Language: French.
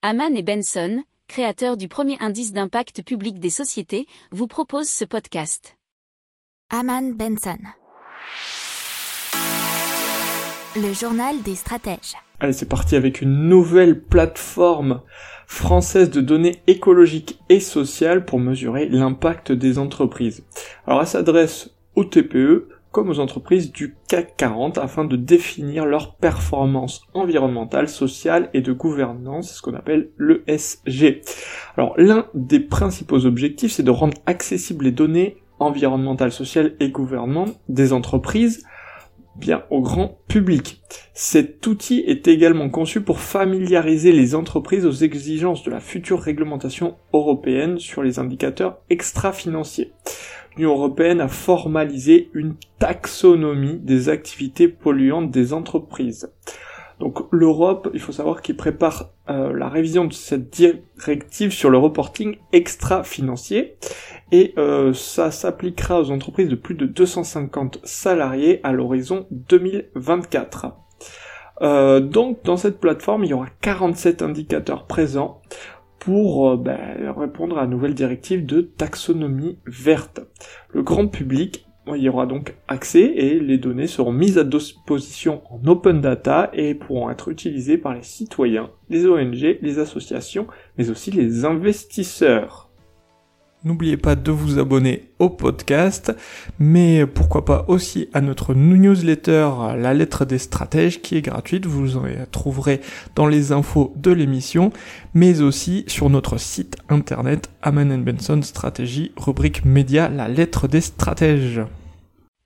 Haman et Benson, créateurs du premier indice d'impact public des sociétés, vous proposent ce podcast. Haman Benson. Le journal des stratèges. Allez, c'est parti avec une nouvelle plateforme française de données écologiques et sociales pour mesurer l'impact des entreprises. Alors, elle s'adresse aux TPE, comme aux entreprises du CAC 40 afin de définir leur performance environnementale, sociale et de gouvernance, ce qu'on appelle l'ESG. Alors l'un des principaux objectifs, c'est de rendre accessibles les données environnementales, sociales et gouvernement des entreprises bien au grand public. Cet outil est également conçu pour familiariser les entreprises aux exigences de la future réglementation européenne sur les indicateurs extra-financiers l'Union européenne a formalisé une taxonomie des activités polluantes des entreprises. Donc l'Europe, il faut savoir qu'il prépare euh, révision de cette directive sur le reporting extra-financier et euh, ça s'appliquera aux entreprises de plus de 250 salariés à l'horizon 2024. Euh, donc dans cette plateforme, il y aura 47 indicateurs présents pour euh, ben, répondre à la nouvelle directive de taxonomie verte. Le grand public y aura donc accès et les données seront mises à disposition en open data et pourront être utilisées par les citoyens, les ONG, les associations, mais aussi les investisseurs. N'oubliez pas de vous abonner au podcast, mais pourquoi pas aussi à notre newsletter La lettre des stratèges qui est gratuite, vous en trouverez dans les infos de l'émission, mais aussi sur notre site internet Aman Benson Stratégie, rubrique média La lettre des stratèges.